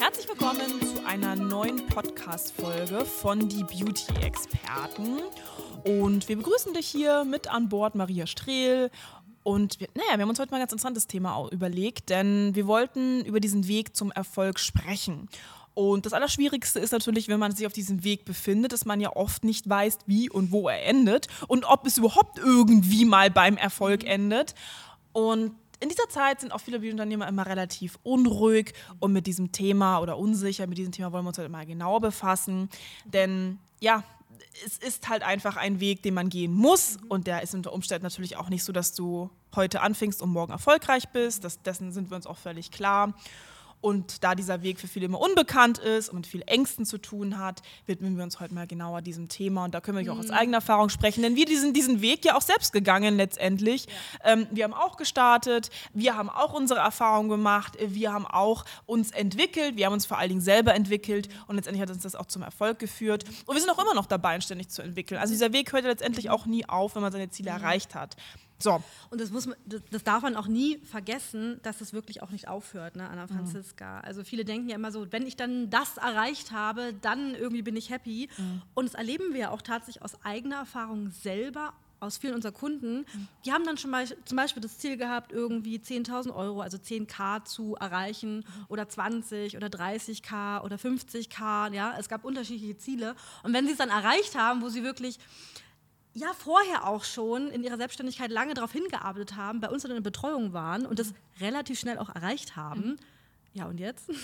Herzlich willkommen zu einer neuen Podcast-Folge von Die Beauty-Experten. Und wir begrüßen dich hier mit an Bord, Maria Strehl. Und wir, naja, wir haben uns heute mal ein ganz interessantes Thema überlegt, denn wir wollten über diesen Weg zum Erfolg sprechen. Und das Allerschwierigste ist natürlich, wenn man sich auf diesem Weg befindet, dass man ja oft nicht weiß, wie und wo er endet und ob es überhaupt irgendwie mal beim Erfolg endet. Und in dieser Zeit sind auch viele Beauty-Unternehmer immer relativ unruhig und mit diesem Thema oder unsicher. Mit diesem Thema wollen wir uns heute mal genauer befassen. Denn ja, es ist halt einfach ein Weg, den man gehen muss. Und der ist unter Umständen natürlich auch nicht so, dass du heute anfängst und morgen erfolgreich bist. Das, dessen sind wir uns auch völlig klar. Und da dieser Weg für viele immer unbekannt ist und mit viel Ängsten zu tun hat, widmen wir uns heute mal genauer diesem Thema. Und da können wir mhm. auch aus eigener Erfahrung sprechen, denn wir sind diesen Weg ja auch selbst gegangen letztendlich. Ja. Ähm, wir haben auch gestartet, wir haben auch unsere Erfahrungen gemacht, wir haben auch uns entwickelt, wir haben uns vor allen Dingen selber entwickelt und letztendlich hat uns das auch zum Erfolg geführt. Und wir sind auch immer noch dabei, ständig zu entwickeln. Also dieser Weg hört ja letztendlich auch nie auf, wenn man seine Ziele mhm. erreicht hat. So. Und das, muss man, das darf man auch nie vergessen, dass es wirklich auch nicht aufhört, ne, Anna Franziska. Mhm. Also viele denken ja immer so, wenn ich dann das erreicht habe, dann irgendwie bin ich happy. Mhm. Und das erleben wir ja auch tatsächlich aus eigener Erfahrung selber aus vielen unserer Kunden, mhm. die haben dann schon mal zum Beispiel das Ziel gehabt, irgendwie 10.000 Euro, also 10k zu erreichen mhm. oder 20 oder 30k oder 50k. Ja, es gab unterschiedliche Ziele. Und wenn sie es dann erreicht haben, wo sie wirklich ja vorher auch schon in ihrer Selbstständigkeit lange darauf hingearbeitet haben, bei uns in der Betreuung waren und das relativ schnell auch erreicht haben. Mhm. Ja, und jetzt?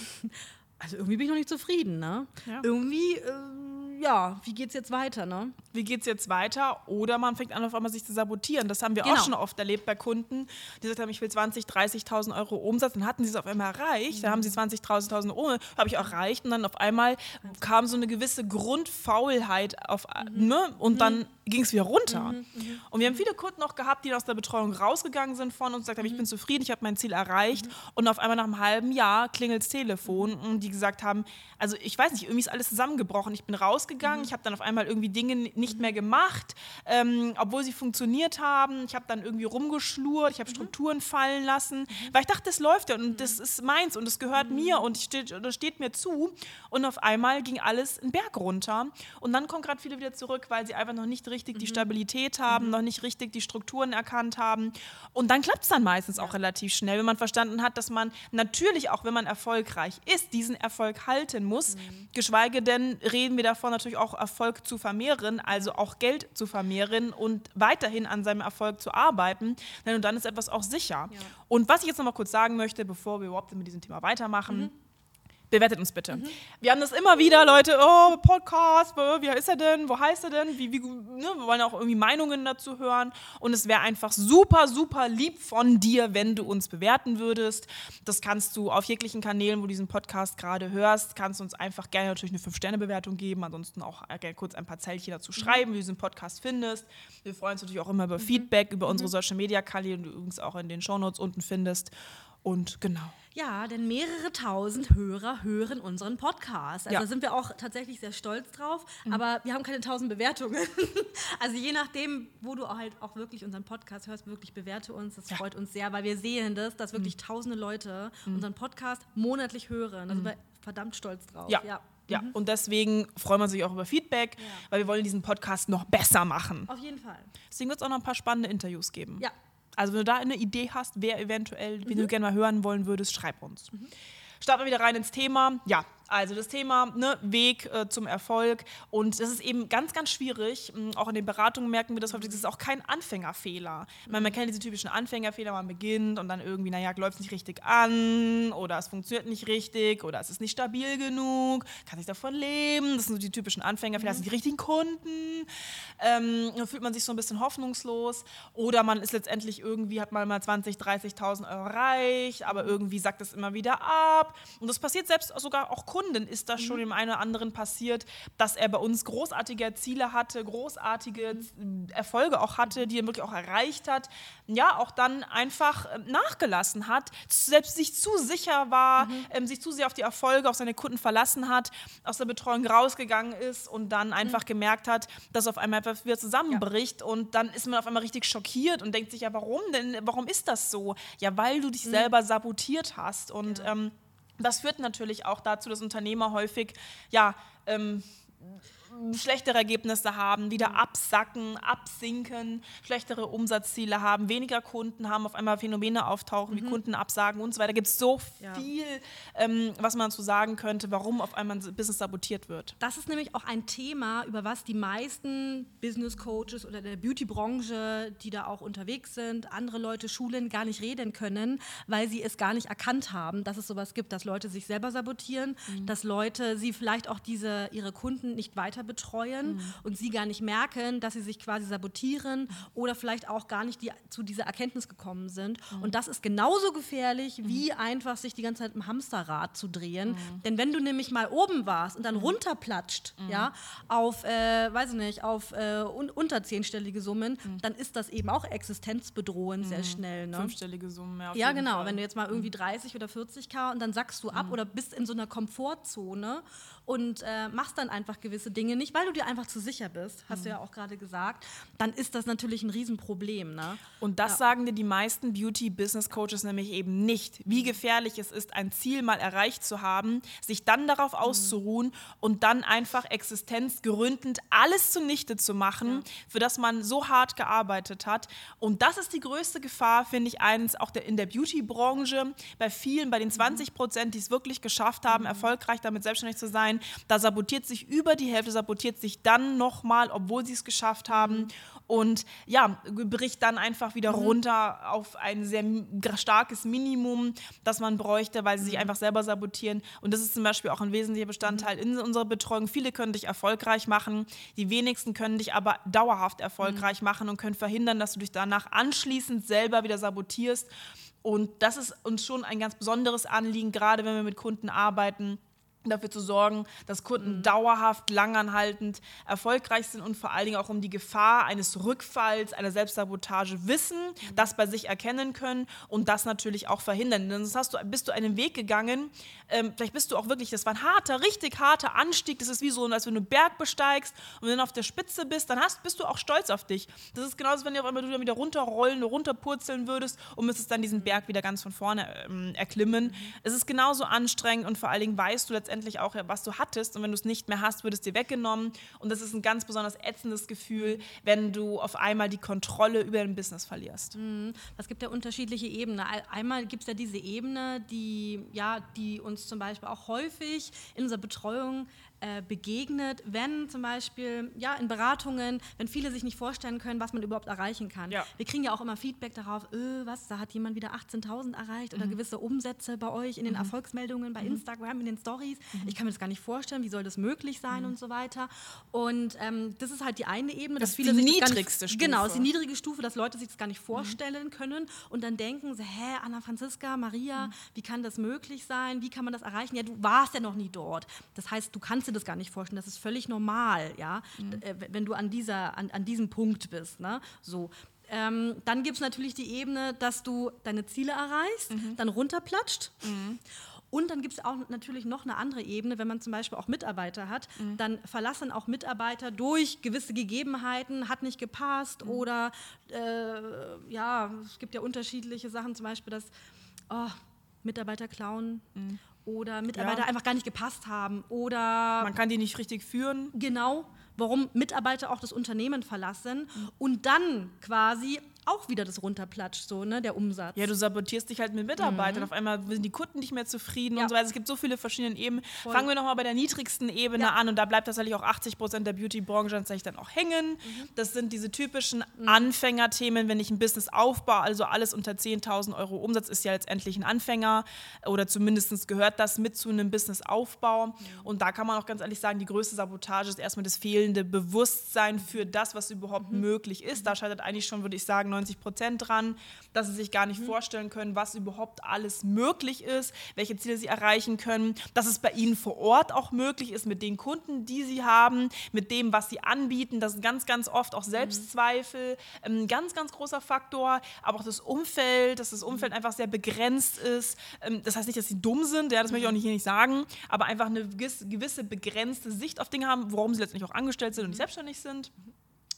Also irgendwie bin ich noch nicht zufrieden, ne? Ja. Irgendwie äh, ja, wie geht's jetzt weiter, ne? Wie geht's jetzt weiter? Oder man fängt an, auf einmal sich zu sabotieren. Das haben wir genau. auch schon oft erlebt bei Kunden, die gesagt haben, ich will 20, 30.000 Euro Umsatz. Dann hatten sie es auf einmal erreicht. Mhm. Dann haben sie 20, 30.000 Euro, habe ich auch erreicht. Und dann auf einmal kam so eine gewisse Grundfaulheit auf, mhm. ne? Und dann mhm. ging es wieder runter. Mhm. mhm. Und wir haben viele Kunden auch gehabt, die aus der Betreuung rausgegangen sind von uns und gesagt haben, ich mhm. bin zufrieden, ich habe mein Ziel erreicht. Und auf einmal nach einem halben Jahr klingelt das Telefon und die gesagt haben, also ich weiß nicht, irgendwie ist alles zusammengebrochen. Ich bin rausgegangen, mhm. ich habe dann auf einmal irgendwie Dinge nicht mehr gemacht, ähm, obwohl sie funktioniert haben. Ich habe dann irgendwie rumgeschlurrt, ich habe mhm. Strukturen fallen lassen, mhm. weil ich dachte, das läuft ja und mhm. das ist meins und das gehört mhm. mir und steht, das steht mir zu. Und auf einmal ging alles einen Berg runter. Und dann kommen gerade viele wieder zurück, weil sie einfach noch nicht richtig die. Stabilität haben, noch nicht richtig die Strukturen erkannt haben. Und dann klappt es dann meistens auch relativ schnell, wenn man verstanden hat, dass man natürlich auch, wenn man erfolgreich ist, diesen Erfolg halten muss muss. Mhm. Geschweige denn reden wir davon natürlich auch Erfolg zu vermehren, also auch Geld zu vermehren und weiterhin an seinem Erfolg zu arbeiten. Denn dann ist etwas auch sicher. Ja. Und was ich jetzt noch mal kurz sagen möchte, bevor wir überhaupt mit diesem Thema weitermachen, mhm bewertet uns bitte. Mhm. Wir haben das immer wieder, Leute, oh, Podcast, wie ist er denn, wo heißt er denn, wie, wie, ne? wir wollen auch irgendwie Meinungen dazu hören und es wäre einfach super, super lieb von dir, wenn du uns bewerten würdest. Das kannst du auf jeglichen Kanälen, wo du diesen Podcast gerade hörst, kannst du uns einfach gerne natürlich eine 5-Sterne-Bewertung geben, ansonsten auch gerne kurz ein paar Zeilchen dazu mhm. schreiben, mhm. wie du diesen Podcast findest. Wir freuen uns natürlich auch immer über mhm. Feedback, über unsere mhm. Social-Media-Kanäle, die du übrigens auch in den Shownotes unten findest. Und genau. Ja, denn mehrere tausend Hörer hören unseren Podcast. Also ja. da sind wir auch tatsächlich sehr stolz drauf. Mhm. Aber wir haben keine tausend Bewertungen. also je nachdem, wo du halt auch wirklich unseren Podcast hörst, wirklich bewerte uns. Das ja. freut uns sehr, weil wir sehen das, dass wirklich mhm. tausende Leute mhm. unseren Podcast monatlich hören. Da sind mhm. wir verdammt stolz drauf. Ja. ja. Ja, mhm. und deswegen freuen wir sich auch über Feedback, ja. weil wir wollen diesen Podcast noch besser machen. Auf jeden Fall. Deswegen wird es auch noch ein paar spannende Interviews geben. Ja, also wenn du da eine Idee hast, wer eventuell, mhm. wen du gerne mal hören wollen würdest, schreib uns. Mhm. Starten wir wieder rein ins Thema. Ja, also das Thema ne, Weg äh, zum Erfolg. Und das ist eben ganz, ganz schwierig. Mm, auch in den Beratungen merken wir das häufig, das ist auch kein Anfängerfehler. Man, man kennt diese typischen Anfängerfehler, man beginnt und dann irgendwie, naja, läuft es nicht richtig an oder es funktioniert nicht richtig oder es ist nicht stabil genug, kann sich davon leben. Das sind so die typischen Anfängerfehler, das sind die richtigen Kunden. Ähm, dann fühlt man sich so ein bisschen hoffnungslos oder man ist letztendlich irgendwie, hat mal mal 20, 30.000 Euro erreicht, aber irgendwie sagt es immer wieder ab. Und das passiert selbst sogar auch Kunden ist das mhm. schon dem einen oder anderen passiert, dass er bei uns großartige Ziele hatte, großartige mhm. Erfolge auch hatte, die er wirklich auch erreicht hat. Ja, auch dann einfach äh, nachgelassen hat, selbst sich zu sicher war, mhm. ähm, sich zu sehr auf die Erfolge, auf seine Kunden verlassen hat, aus der Betreuung rausgegangen ist und dann einfach mhm. gemerkt hat, dass auf einmal etwas wieder zusammenbricht ja. und dann ist man auf einmal richtig schockiert und denkt sich ja, warum denn, warum ist das so? Ja, weil du dich mhm. selber sabotiert hast und ja. ähm, das führt natürlich auch dazu, dass Unternehmer häufig ja ähm, schlechtere Ergebnisse haben, wieder mhm. absacken, absinken, schlechtere Umsatzziele haben, weniger Kunden haben, auf einmal Phänomene auftauchen, mhm. wie Kunden absagen und so weiter. Da gibt es so ja. viel, ähm, was man zu sagen könnte, warum auf einmal ein Business sabotiert wird. Das ist nämlich auch ein Thema, über was die meisten Business Coaches oder der Beauty-Branche, die da auch unterwegs sind, andere Leute schulen, gar nicht reden können, weil sie es gar nicht erkannt haben, dass es sowas gibt, dass Leute sich selber sabotieren, mhm. dass Leute sie vielleicht auch diese, ihre Kunden nicht weiter betreuen mhm. und sie gar nicht merken, dass sie sich quasi sabotieren oder vielleicht auch gar nicht die, zu dieser Erkenntnis gekommen sind. Mhm. Und das ist genauso gefährlich, mhm. wie einfach sich die ganze Zeit im Hamsterrad zu drehen. Mhm. Denn wenn du nämlich mal oben warst und dann mhm. runterplatscht, ja, auf, äh, weiß ich nicht, auf äh, un unter zehnstellige Summen, dann ist das eben auch existenzbedrohend sehr schnell. Ne? Fünfstellige Summen, ja. Ja, genau. Fall. Wenn du jetzt mal irgendwie 30 oder 40k und dann sackst du ab oder bist in so einer Komfortzone und äh, machst dann einfach gewisse Dinge nicht, weil du dir einfach zu sicher bist, hast mhm. du ja auch gerade gesagt, dann ist das natürlich ein Riesenproblem. Ne? Und das ja. sagen dir die meisten Beauty-Business-Coaches nämlich eben nicht, wie gefährlich es ist, ein Ziel mal erreicht zu haben, sich dann darauf mhm. auszuruhen und dann einfach existenzgründend alles zunichte zu machen, ja. für das man so hart gearbeitet hat. Und das ist die größte Gefahr, finde ich, eins auch der, in der Beauty-Branche, bei vielen, bei den 20 mhm. Prozent, die es wirklich geschafft haben, mhm. erfolgreich damit selbstständig zu sein, da sabotiert sich über die Hälfte, sabotiert sich dann nochmal, obwohl sie es geschafft haben und ja, bricht dann einfach wieder mhm. runter auf ein sehr starkes Minimum, das man bräuchte, weil sie sich mhm. einfach selber sabotieren. Und das ist zum Beispiel auch ein wesentlicher Bestandteil in unserer Betreuung. Viele können dich erfolgreich machen, die wenigsten können dich aber dauerhaft erfolgreich mhm. machen und können verhindern, dass du dich danach anschließend selber wieder sabotierst. Und das ist uns schon ein ganz besonderes Anliegen, gerade wenn wir mit Kunden arbeiten dafür zu sorgen, dass Kunden mhm. dauerhaft, langanhaltend erfolgreich sind und vor allen Dingen auch um die Gefahr eines Rückfalls, einer Selbstsabotage wissen, mhm. das bei sich erkennen können und das natürlich auch verhindern. Denn sonst hast du, bist du einen Weg gegangen, ähm, vielleicht bist du auch wirklich, das war ein harter, richtig harter Anstieg, das ist wie so, als wenn du einen Berg besteigst und dann auf der Spitze bist, dann hast, bist du auch stolz auf dich. Das ist genauso, wenn du auf einmal du wieder runterrollen, runterpurzeln würdest und müsstest dann diesen Berg wieder ganz von vorne ähm, erklimmen. Mhm. Es ist genauso anstrengend und vor allen Dingen weißt du letztendlich, letztendlich auch, was du hattest. Und wenn du es nicht mehr hast, wird es dir weggenommen. Und das ist ein ganz besonders ätzendes Gefühl, wenn du auf einmal die Kontrolle über dein Business verlierst. Mhm. Es gibt ja unterschiedliche Ebenen. Einmal gibt es ja diese Ebene, die, ja, die uns zum Beispiel auch häufig in unserer Betreuung äh, begegnet, wenn zum Beispiel ja, in Beratungen, wenn viele sich nicht vorstellen können, was man überhaupt erreichen kann. Ja. Wir kriegen ja auch immer Feedback darauf, öh, was, da hat jemand wieder 18.000 erreicht mhm. oder gewisse Umsätze bei euch in den mhm. Erfolgsmeldungen, bei mhm. Instagram, in den Stories. Mhm. Ich kann mir das gar nicht vorstellen, wie soll das möglich sein mhm. und so weiter. Und ähm, das ist halt die eine Ebene, das dass viele die sich niedrigste nicht, Stufe. Genau, ist die niedrige Stufe, dass Leute sich das gar nicht mhm. vorstellen können und dann denken, sie, hä, Anna Franziska, Maria, wie kann das möglich sein? Wie kann man das erreichen? Ja, du warst ja noch nie dort. Das heißt, du kannst dir das gar nicht vorstellen. Das ist völlig normal, ja, mhm. Äh, wenn du an, dieser, an, an diesem Punkt bist. Ne? So. Ähm, dann gibt es natürlich die Ebene, dass du deine Ziele erreichst, mhm. dann runterplatscht. Mhm. Und dann gibt es auch natürlich noch eine andere Ebene, wenn man zum Beispiel auch Mitarbeiter hat, mhm. dann verlassen auch Mitarbeiter durch gewisse Gegebenheiten, hat nicht gepasst mhm. oder äh, ja, es gibt ja unterschiedliche Sachen, zum Beispiel, dass oh, Mitarbeiter klauen mhm oder Mitarbeiter ja. einfach gar nicht gepasst haben oder man kann die nicht richtig führen. Genau, warum Mitarbeiter auch das Unternehmen verlassen und dann quasi auch wieder das runterplatscht, so, ne, der Umsatz. Ja, du sabotierst dich halt mit Mitarbeitern. Mhm. Auf einmal sind die Kunden nicht mehr zufrieden ja. und so weiter. Es gibt so viele verschiedene Ebenen. Voll. Fangen wir nochmal bei der niedrigsten Ebene ja. an und da bleibt tatsächlich auch 80 Prozent der Beauty-Branche tatsächlich dann auch hängen. Mhm. Das sind diese typischen mhm. Anfängerthemen, wenn ich ein Business aufbaue, also alles unter 10.000 Euro Umsatz ist ja letztendlich ein Anfänger oder zumindest gehört das mit zu einem Businessaufbau. Mhm. Und da kann man auch ganz ehrlich sagen, die größte Sabotage ist erstmal das fehlende Bewusstsein für das, was überhaupt mhm. möglich ist. Da scheitert eigentlich schon, würde ich sagen, 90 Prozent dran, dass sie sich gar nicht mhm. vorstellen können, was überhaupt alles möglich ist, welche Ziele sie erreichen können, dass es bei ihnen vor Ort auch möglich ist mit den Kunden, die sie haben, mit dem, was sie anbieten. Das sind ganz, ganz oft auch mhm. Selbstzweifel, ein ähm, ganz, ganz großer Faktor, aber auch das Umfeld, dass das Umfeld mhm. einfach sehr begrenzt ist. Ähm, das heißt nicht, dass sie dumm sind, ja, das möchte ich auch nicht, hier nicht sagen, aber einfach eine gewisse begrenzte Sicht auf Dinge haben, warum sie letztendlich auch angestellt sind und nicht selbstständig sind.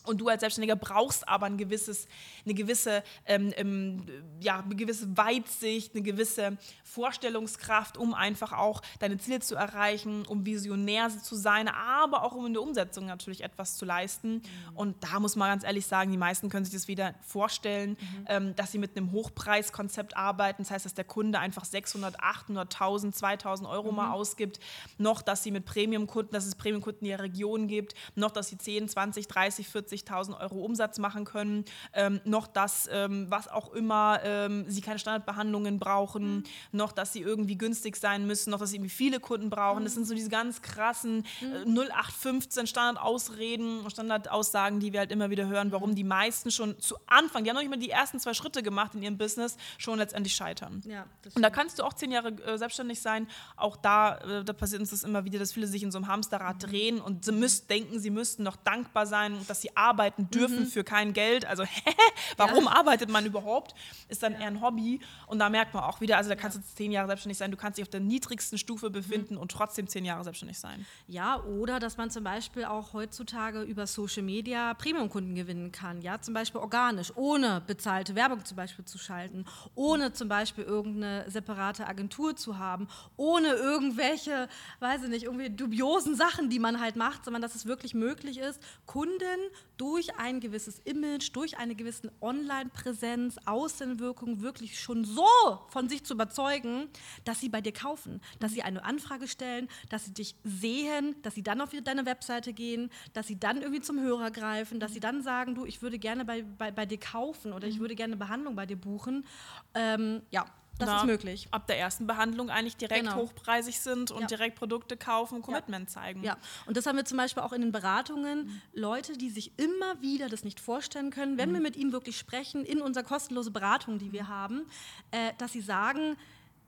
Und du als Selbstständiger brauchst aber ein gewisses, eine gewisse, ähm, ähm, ja, eine gewisse Weitsicht, eine gewisse Vorstellungskraft, um einfach auch deine Ziele zu erreichen, um visionär zu sein, aber auch um in der Umsetzung natürlich etwas zu leisten. Mhm. Und da muss man ganz ehrlich sagen, die meisten können sich das wieder vorstellen, mhm. ähm, dass sie mit einem Hochpreiskonzept arbeiten. Das heißt, dass der Kunde einfach 600, 800, 1000, 2000 Euro mhm. mal ausgibt. Noch, dass sie mit Premium-Kunden, dass es Premium-Kunden in der Region gibt. Noch, dass sie 10, 20, 30, 40 50.000 Euro Umsatz machen können, ähm, noch dass, ähm, was auch immer, ähm, sie keine Standardbehandlungen brauchen, mhm. noch dass sie irgendwie günstig sein müssen, noch dass sie irgendwie viele Kunden brauchen. Mhm. Das sind so diese ganz krassen äh, 0815 Standardausreden, Standardaussagen, die wir halt immer wieder hören, warum die meisten schon zu Anfang, die haben noch nicht mal die ersten zwei Schritte gemacht in ihrem Business, schon letztendlich scheitern. Ja, und da kannst du auch zehn Jahre äh, selbstständig sein. Auch da, äh, da passiert uns das immer wieder, dass viele sich in so einem Hamsterrad mhm. drehen und sie müssen, denken, sie müssten noch dankbar sein, dass sie arbeiten arbeiten dürfen mhm. für kein Geld. Also, warum ja. arbeitet man überhaupt? Ist dann ja. eher ein Hobby. Und da merkt man auch wieder, also da kannst du zehn Jahre selbstständig sein, du kannst dich auf der niedrigsten Stufe befinden mhm. und trotzdem zehn Jahre selbstständig sein. Ja, oder dass man zum Beispiel auch heutzutage über Social Media Premium-Kunden gewinnen kann. Ja, zum Beispiel organisch, ohne bezahlte Werbung zum Beispiel zu schalten, ohne zum Beispiel irgendeine separate Agentur zu haben, ohne irgendwelche, weiß ich nicht, irgendwie dubiosen Sachen, die man halt macht, sondern dass es wirklich möglich ist, Kunden durch ein gewisses Image, durch eine gewisse Online-Präsenz, Außenwirkung wirklich schon so von sich zu überzeugen, dass sie bei dir kaufen, dass sie eine Anfrage stellen, dass sie dich sehen, dass sie dann auf deine Webseite gehen, dass sie dann irgendwie zum Hörer greifen, dass sie dann sagen, du, ich würde gerne bei, bei, bei dir kaufen oder ich mhm. würde gerne Behandlung bei dir buchen. Ähm, ja, das Na, ist möglich. Ab der ersten Behandlung eigentlich direkt genau. hochpreisig sind und ja. direkt Produkte kaufen, Commitment ja. zeigen. Ja, und das haben wir zum Beispiel auch in den Beratungen. Mhm. Leute, die sich immer wieder das nicht vorstellen können, wenn mhm. wir mit ihnen wirklich sprechen, in unserer kostenlosen Beratung, die wir haben, äh, dass sie sagen,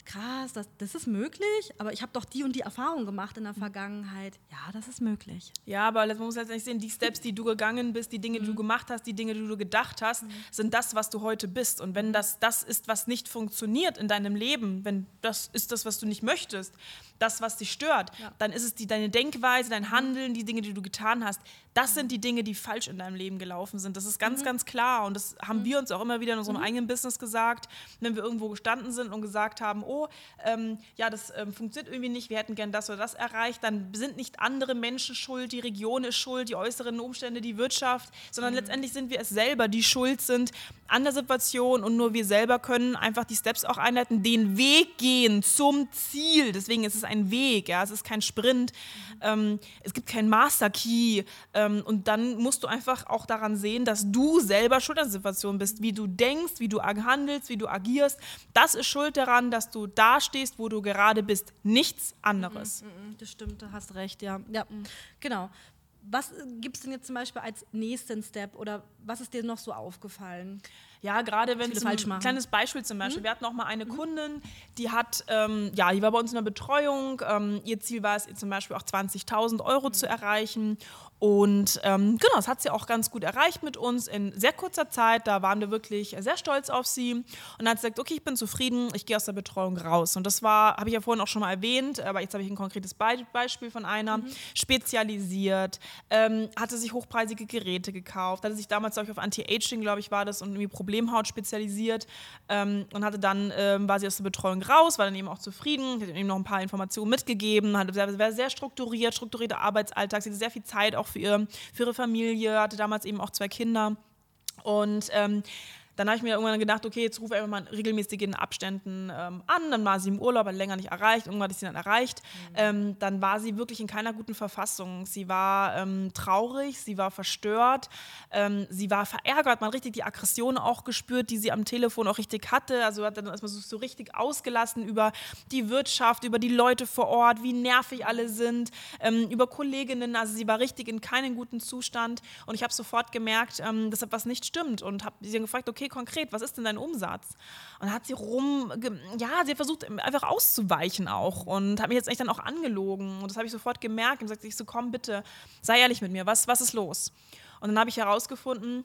krass, das, das ist möglich, aber ich habe doch die und die Erfahrung gemacht in der mhm. Vergangenheit. Ja, das ist möglich. Ja, aber man muss jetzt nicht sehen, die Steps, die du gegangen bist, die Dinge, die du mhm. gemacht hast, die Dinge, die du gedacht hast, mhm. sind das, was du heute bist. Und wenn das das ist, was nicht funktioniert in deinem Leben, wenn das ist das, was du nicht möchtest, das, was dich stört, ja. dann ist es die, deine Denkweise, dein Handeln, die Dinge, die du getan hast. Das sind die Dinge, die falsch in deinem Leben gelaufen sind. Das ist ganz, mhm. ganz klar. Und das haben mhm. wir uns auch immer wieder in unserem mhm. eigenen Business gesagt, wenn wir irgendwo gestanden sind und gesagt haben, oh, ähm, ja, das ähm, funktioniert irgendwie nicht, wir hätten gern das oder das erreicht, dann sind nicht andere Menschen schuld, die Region ist schuld, die äußeren Umstände, die Wirtschaft, sondern mhm. letztendlich sind wir es selber, die schuld sind an der Situation und nur wir selber können einfach die Steps auch einleiten, den Weg gehen zum Ziel. Deswegen ist es ein Weg, ja, es ist kein Sprint, mhm. ähm, es gibt keinen Master Key ähm, und dann musst du einfach auch daran sehen, dass du selber schuld an der Situation bist, wie du denkst, wie du handelst, wie du agierst. Das ist schuld daran, dass du da stehst, wo du gerade bist, nichts anderes. Mhm, mhm, das stimmt, du hast recht, ja. Ja, genau. Was gibt es denn jetzt zum Beispiel als nächsten Step oder was ist dir noch so aufgefallen? Ja, gerade wenn es ein kleines Beispiel zum Beispiel. Mhm. Wir hatten auch mal eine mhm. Kundin, die hat, ähm, ja, die war bei uns in der Betreuung. Ähm, ihr Ziel war es, zum Beispiel auch 20.000 Euro mhm. zu erreichen. Und ähm, genau, das hat sie auch ganz gut erreicht mit uns in sehr kurzer Zeit. Da waren wir wirklich sehr stolz auf sie. Und dann hat sie gesagt, okay, ich bin zufrieden, ich gehe aus der Betreuung raus. Und das war, habe ich ja vorhin auch schon mal erwähnt, aber jetzt habe ich ein konkretes Be Beispiel von einer, mhm. spezialisiert, ähm, hatte sich hochpreisige Geräte gekauft, hatte sich damals, glaube ich, auf Anti-Aging, glaube ich, war das, und irgendwie Problemhaut spezialisiert ähm, und hatte dann, ähm, war sie aus der Betreuung raus, war dann eben auch zufrieden, hat ihm noch ein paar Informationen mitgegeben, hatte, war sehr strukturiert, strukturierter Arbeitsalltag, sie hatte sehr viel Zeit auch für, ihr, für ihre Familie, hatte damals eben auch zwei Kinder. Und ähm, dann habe ich mir irgendwann gedacht, okay, jetzt rufe ich einfach mal regelmäßig in Abständen ähm, an. Dann war sie im Urlaub, hat länger nicht erreicht. Irgendwann hatte ich sie dann erreicht. Mhm. Ähm, dann war sie wirklich in keiner guten Verfassung. Sie war ähm, traurig, sie war verstört, ähm, sie war verärgert. Man hat richtig die Aggression auch gespürt, die sie am Telefon auch richtig hatte. Also hat dann erstmal so, so richtig ausgelassen über die Wirtschaft, über die Leute vor Ort, wie nervig alle sind, ähm, über Kolleginnen. Also sie war richtig in keinem guten Zustand. Und ich habe sofort gemerkt, ähm, dass etwas nicht stimmt und habe sie dann gefragt, okay, konkret, was ist denn dein Umsatz? Und hat sie rum, ja, sie hat versucht einfach auszuweichen auch und hat mich jetzt echt dann auch angelogen. Und das habe ich sofort gemerkt und gesagt, ich so, komm bitte, sei ehrlich mit mir, was, was ist los? Und dann habe ich herausgefunden,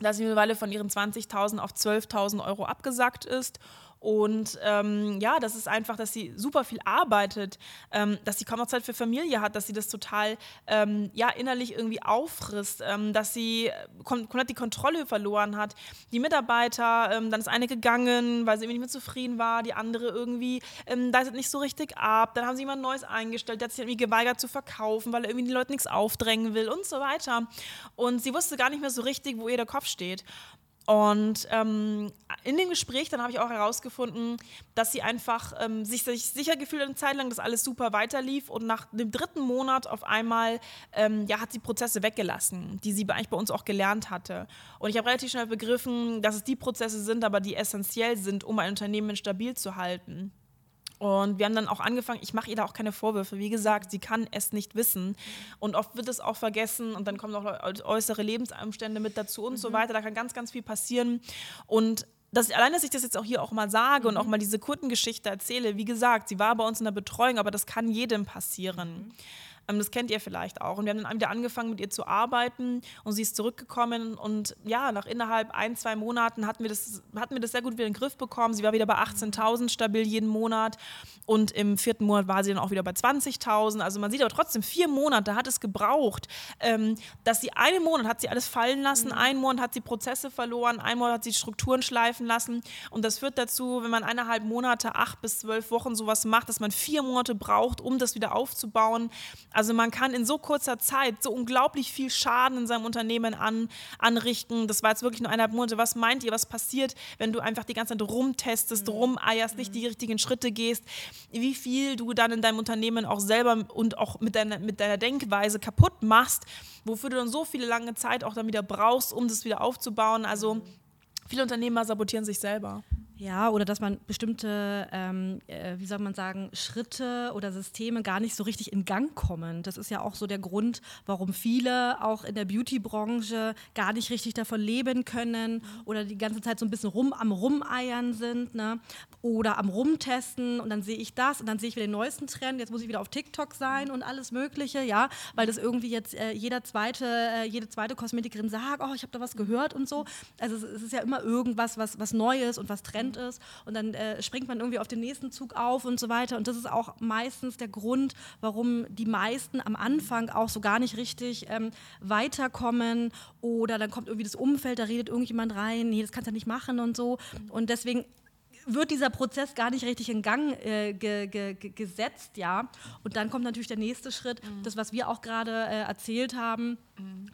dass sie mittlerweile von ihren 20.000 auf 12.000 Euro abgesackt ist und ähm, ja, das ist einfach, dass sie super viel arbeitet, ähm, dass sie kaum noch Zeit für Familie hat, dass sie das total ähm, ja, innerlich irgendwie auffrisst, ähm, dass sie komplett die Kontrolle verloren hat. Die Mitarbeiter, ähm, dann ist eine gegangen, weil sie irgendwie nicht mehr zufrieden war, die andere irgendwie, da ist nicht so richtig ab. Dann haben sie jemand Neues eingestellt, der hat sich irgendwie geweigert zu verkaufen, weil er irgendwie den Leuten nichts aufdrängen will und so weiter. Und sie wusste gar nicht mehr so richtig, wo ihr der Kopf steht. Und ähm, in dem Gespräch dann habe ich auch herausgefunden, dass sie einfach ähm, sich, sich, sicher gefühlt eine Zeit lang, dass alles super weiterlief und nach dem dritten Monat auf einmal ähm, ja, hat sie Prozesse weggelassen, die sie eigentlich bei uns auch gelernt hatte. Und ich habe relativ schnell begriffen, dass es die Prozesse sind, aber die essentiell sind, um ein Unternehmen stabil zu halten. Und wir haben dann auch angefangen, ich mache ihr da auch keine Vorwürfe. Wie gesagt, sie kann es nicht wissen. Und oft wird es auch vergessen und dann kommen auch äußere Lebensumstände mit dazu und mhm. so weiter. Da kann ganz, ganz viel passieren. Und das, allein, dass ich das jetzt auch hier auch mal sage mhm. und auch mal diese Kundengeschichte erzähle, wie gesagt, sie war bei uns in der Betreuung, aber das kann jedem passieren. Mhm. Ähm, das kennt ihr vielleicht auch. Und wir haben dann wieder angefangen, mit ihr zu arbeiten und sie ist zurückgekommen. Und ja, nach innerhalb ein, zwei Monaten hatten wir das, hatten wir das sehr gut wieder in den Griff bekommen. Sie war wieder bei 18.000 stabil jeden Monat. Und im vierten Monat war sie dann auch wieder bei 20.000. Also man sieht aber trotzdem, vier Monate hat es gebraucht, ähm, dass sie einen Monat hat sie alles fallen lassen, mhm. einen Monat hat sie Prozesse verloren, einen Monat hat sie Strukturen schleifen lassen. Und das führt dazu, wenn man eineinhalb Monate, acht bis zwölf Wochen sowas macht, dass man vier Monate braucht, um das wieder aufzubauen. Also man kann in so kurzer Zeit so unglaublich viel Schaden in seinem Unternehmen an, anrichten. Das war jetzt wirklich nur eineinhalb Monate. Was meint ihr, was passiert, wenn du einfach die ganze Zeit rumtestest, mhm. rumeierst, nicht die richtigen Schritte gehst? Wie viel du dann in deinem Unternehmen auch selber und auch mit deiner, mit deiner Denkweise kaputt machst, wofür du dann so viele lange Zeit auch dann wieder brauchst, um das wieder aufzubauen. Also mhm. viele Unternehmer sabotieren sich selber. Ja, oder dass man bestimmte, ähm, äh, wie soll man sagen, Schritte oder Systeme gar nicht so richtig in Gang kommen. Das ist ja auch so der Grund, warum viele auch in der Beauty-Branche gar nicht richtig davon leben können oder die ganze Zeit so ein bisschen rum am Rumeiern sind ne? oder am Rumtesten und dann sehe ich das und dann sehe ich wieder den neuesten Trend. Jetzt muss ich wieder auf TikTok sein und alles Mögliche, ja, weil das irgendwie jetzt äh, jeder zweite, äh, jede zweite Kosmetikerin sagt, oh, ich habe da was gehört und so. Also es, es ist ja immer irgendwas, was, was Neues und was Trend Trend ist und dann äh, springt man irgendwie auf den nächsten Zug auf und so weiter. Und das ist auch meistens der Grund, warum die meisten am Anfang auch so gar nicht richtig ähm, weiterkommen oder dann kommt irgendwie das Umfeld, da redet irgendjemand rein, nee, das kannst du ja nicht machen und so. Und deswegen wird dieser Prozess gar nicht richtig in Gang äh, ge, ge, gesetzt, ja. Und dann kommt natürlich der nächste Schritt, mhm. das, was wir auch gerade äh, erzählt haben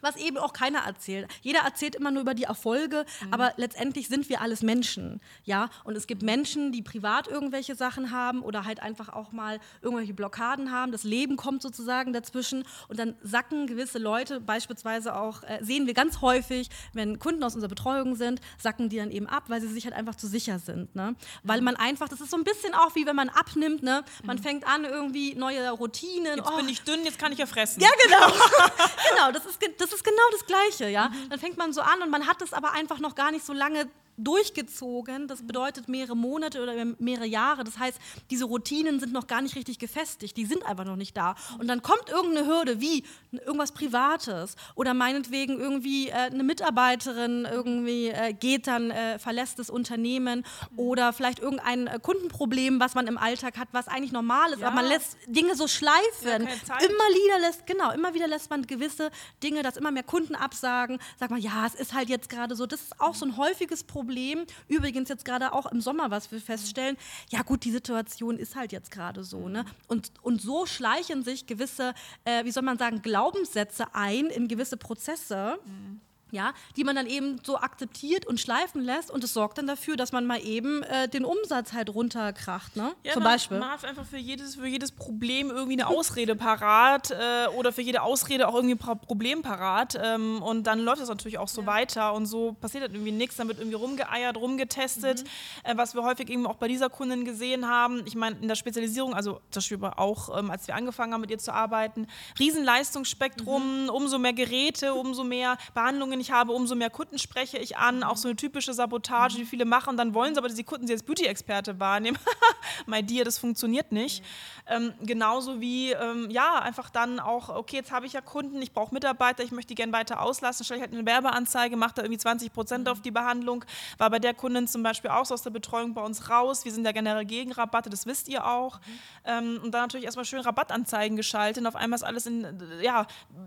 was eben auch keiner erzählt. Jeder erzählt immer nur über die Erfolge, mhm. aber letztendlich sind wir alles Menschen, ja. Und es gibt Menschen, die privat irgendwelche Sachen haben oder halt einfach auch mal irgendwelche Blockaden haben. Das Leben kommt sozusagen dazwischen und dann sacken gewisse Leute, beispielsweise auch äh, sehen wir ganz häufig, wenn Kunden aus unserer Betreuung sind, sacken die dann eben ab, weil sie sich halt einfach zu sicher sind, ne? Weil mhm. man einfach, das ist so ein bisschen auch wie wenn man abnimmt, ne? Man mhm. fängt an irgendwie neue Routinen. Jetzt oh. bin ich dünn, jetzt kann ich ja fressen. Ja genau, genau. Das ist ist, das ist genau das Gleiche, ja. Mhm. Dann fängt man so an und man hat es aber einfach noch gar nicht so lange durchgezogen. Das bedeutet mehrere Monate oder mehrere Jahre. Das heißt, diese Routinen sind noch gar nicht richtig gefestigt. Die sind einfach noch nicht da. Und dann kommt irgendeine Hürde, wie irgendwas Privates oder meinetwegen irgendwie äh, eine Mitarbeiterin irgendwie äh, geht dann, äh, verlässt das Unternehmen oder vielleicht irgendein äh, Kundenproblem, was man im Alltag hat, was eigentlich normal ist, ja. aber man lässt Dinge so schleifen. Ja, immer wieder lässt, genau, immer wieder lässt man gewisse Dinge, dass immer mehr Kunden absagen. Sagt man, ja, es ist halt jetzt gerade so. Das ist auch so ein häufiges Problem Problem. Übrigens jetzt gerade auch im Sommer, was wir feststellen, ja gut, die Situation ist halt jetzt gerade so. Ne? Und, und so schleichen sich gewisse, äh, wie soll man sagen, Glaubenssätze ein in gewisse Prozesse. Mhm ja, die man dann eben so akzeptiert und schleifen lässt und es sorgt dann dafür, dass man mal eben äh, den Umsatz halt runterkracht, ne? Ja, Zum man, Beispiel. Man hat einfach für jedes, für jedes Problem irgendwie eine Ausrede parat äh, oder für jede Ausrede auch irgendwie ein Problem parat ähm, und dann läuft das natürlich auch so ja. weiter und so passiert dann irgendwie nichts, dann wird irgendwie rumgeeiert, rumgetestet, mhm. äh, was wir häufig eben auch bei dieser Kundin gesehen haben. Ich meine, in der Spezialisierung, also zum Beispiel auch, ähm, als wir angefangen haben mit ihr zu arbeiten, Riesenleistungsspektrum, mhm. umso mehr Geräte, umso mehr Behandlungen ich habe, umso mehr Kunden spreche ich an. Auch so eine typische Sabotage, die viele machen. Dann wollen sie aber, dass die Kunden sie als Beauty-Experte wahrnehmen. My dear, das funktioniert nicht. Ähm, genauso wie, ähm, ja, einfach dann auch, okay, jetzt habe ich ja Kunden, ich brauche Mitarbeiter, ich möchte die gerne weiter auslassen, stelle ich halt eine Werbeanzeige, mache da irgendwie 20 Prozent auf die Behandlung. War bei der Kundin zum Beispiel auch so aus der Betreuung bei uns raus. Wir sind ja generell gegen Rabatte, das wisst ihr auch. Ähm, und dann natürlich erstmal schön Rabattanzeigen geschaltet. Und auf einmal ist alles in, ja,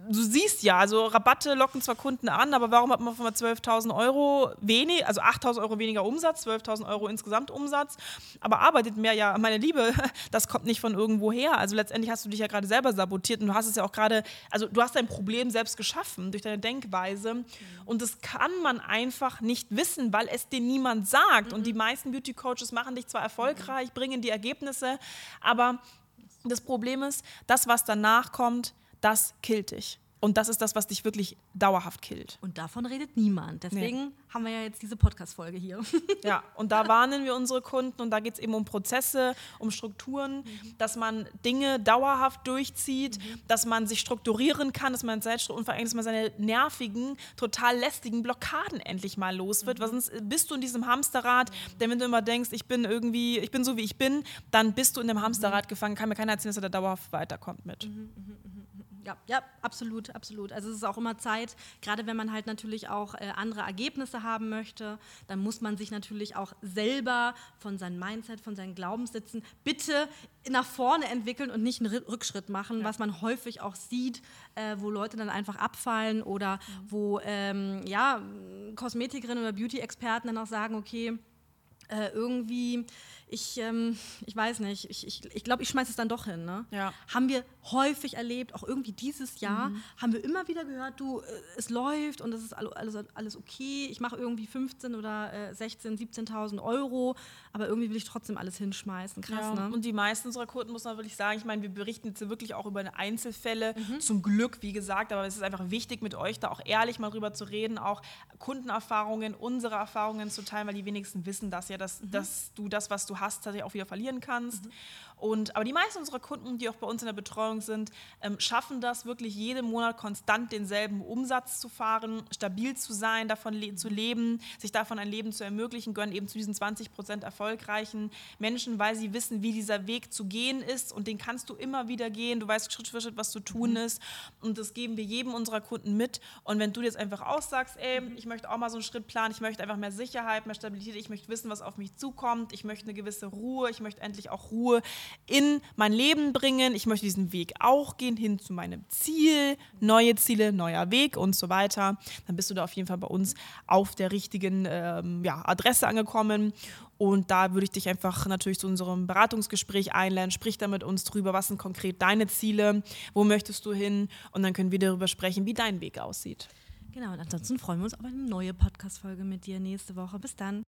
du siehst ja, also Rabatte locken zwar Kunden an, aber warum hat man einmal 12.000 Euro weniger, also 8.000 Euro weniger Umsatz, 12.000 Euro insgesamt Umsatz, aber arbeitet mehr, ja, meine Liebe, das kommt nicht von irgendwo her. Also letztendlich hast du dich ja gerade selber sabotiert und du hast es ja auch gerade, also du hast dein Problem selbst geschaffen durch deine Denkweise mhm. und das kann man einfach nicht wissen, weil es dir niemand sagt. Mhm. Und die meisten Beauty Coaches machen dich zwar erfolgreich, bringen die Ergebnisse, aber das Problem ist, das, was danach kommt, das killt dich. Und das ist das, was dich wirklich dauerhaft killt. Und davon redet niemand. Deswegen nee. haben wir ja jetzt diese Podcast-Folge hier. Ja, und da warnen wir unsere Kunden und da geht es eben um Prozesse, um Strukturen, mhm. dass man Dinge dauerhaft durchzieht, mhm. dass man sich strukturieren kann, dass man allem, dass man seine nervigen, total lästigen Blockaden endlich mal los wird. Mhm. Weil sonst bist du in diesem Hamsterrad, mhm. denn wenn du immer denkst, ich bin irgendwie, ich bin so wie ich bin, dann bist du in dem Hamsterrad mhm. gefangen. Kann mir keiner erzählen, dass er da dauerhaft weiterkommt mit. Mhm, ja, ja, absolut, absolut. Also es ist auch immer Zeit, gerade wenn man halt natürlich auch äh, andere Ergebnisse haben möchte, dann muss man sich natürlich auch selber von seinem Mindset, von seinen Glaubenssätzen bitte nach vorne entwickeln und nicht einen Rückschritt machen, ja. was man häufig auch sieht, äh, wo Leute dann einfach abfallen oder mhm. wo ähm, ja, Kosmetikerinnen oder Beauty-Experten dann auch sagen, okay, äh, irgendwie ich, ähm, ich weiß nicht, ich, ich, ich glaube, ich schmeiße es dann doch hin. Ne? Ja. Haben wir häufig erlebt, auch irgendwie dieses Jahr, mhm. haben wir immer wieder gehört, du, äh, es läuft und es ist alles, alles okay, ich mache irgendwie 15 oder äh, 16, 17.000 Euro, aber irgendwie will ich trotzdem alles hinschmeißen. Krass, ja. ne? Und die meisten unserer Kunden, muss man wirklich sagen, ich meine, wir berichten jetzt wirklich auch über Einzelfälle, mhm. zum Glück, wie gesagt, aber es ist einfach wichtig, mit euch da auch ehrlich mal drüber zu reden, auch Kundenerfahrungen, unsere Erfahrungen zu teilen, weil die wenigsten wissen das ja, dass, mhm. dass du das, was du hast, tatsächlich auch wieder verlieren kannst. Mhm. Und, aber die meisten unserer Kunden, die auch bei uns in der Betreuung sind, ähm, schaffen das wirklich jeden Monat konstant denselben Umsatz zu fahren, stabil zu sein, davon le zu leben, sich davon ein Leben zu ermöglichen, gehören eben zu diesen 20 Prozent erfolgreichen Menschen, weil sie wissen, wie dieser Weg zu gehen ist und den kannst du immer wieder gehen. Du weißt Schritt für Schritt, was zu tun mhm. ist und das geben wir jedem unserer Kunden mit. Und wenn du jetzt einfach aussagst, ey, mhm. ich möchte auch mal so einen Schritt planen, ich möchte einfach mehr Sicherheit, mehr Stabilität, ich möchte wissen, was auf mich zukommt, ich möchte eine gewisse Ruhe, ich möchte endlich auch Ruhe in mein Leben bringen. Ich möchte diesen Weg auch gehen hin zu meinem Ziel, neue Ziele, neuer Weg und so weiter. Dann bist du da auf jeden Fall bei uns auf der richtigen ähm, ja, Adresse angekommen. Und da würde ich dich einfach natürlich zu unserem Beratungsgespräch einladen. Sprich da mit uns drüber, was sind konkret deine Ziele, wo möchtest du hin? Und dann können wir darüber sprechen, wie dein Weg aussieht. Genau, und ansonsten freuen wir uns auf eine neue Podcast-Folge mit dir nächste Woche. Bis dann.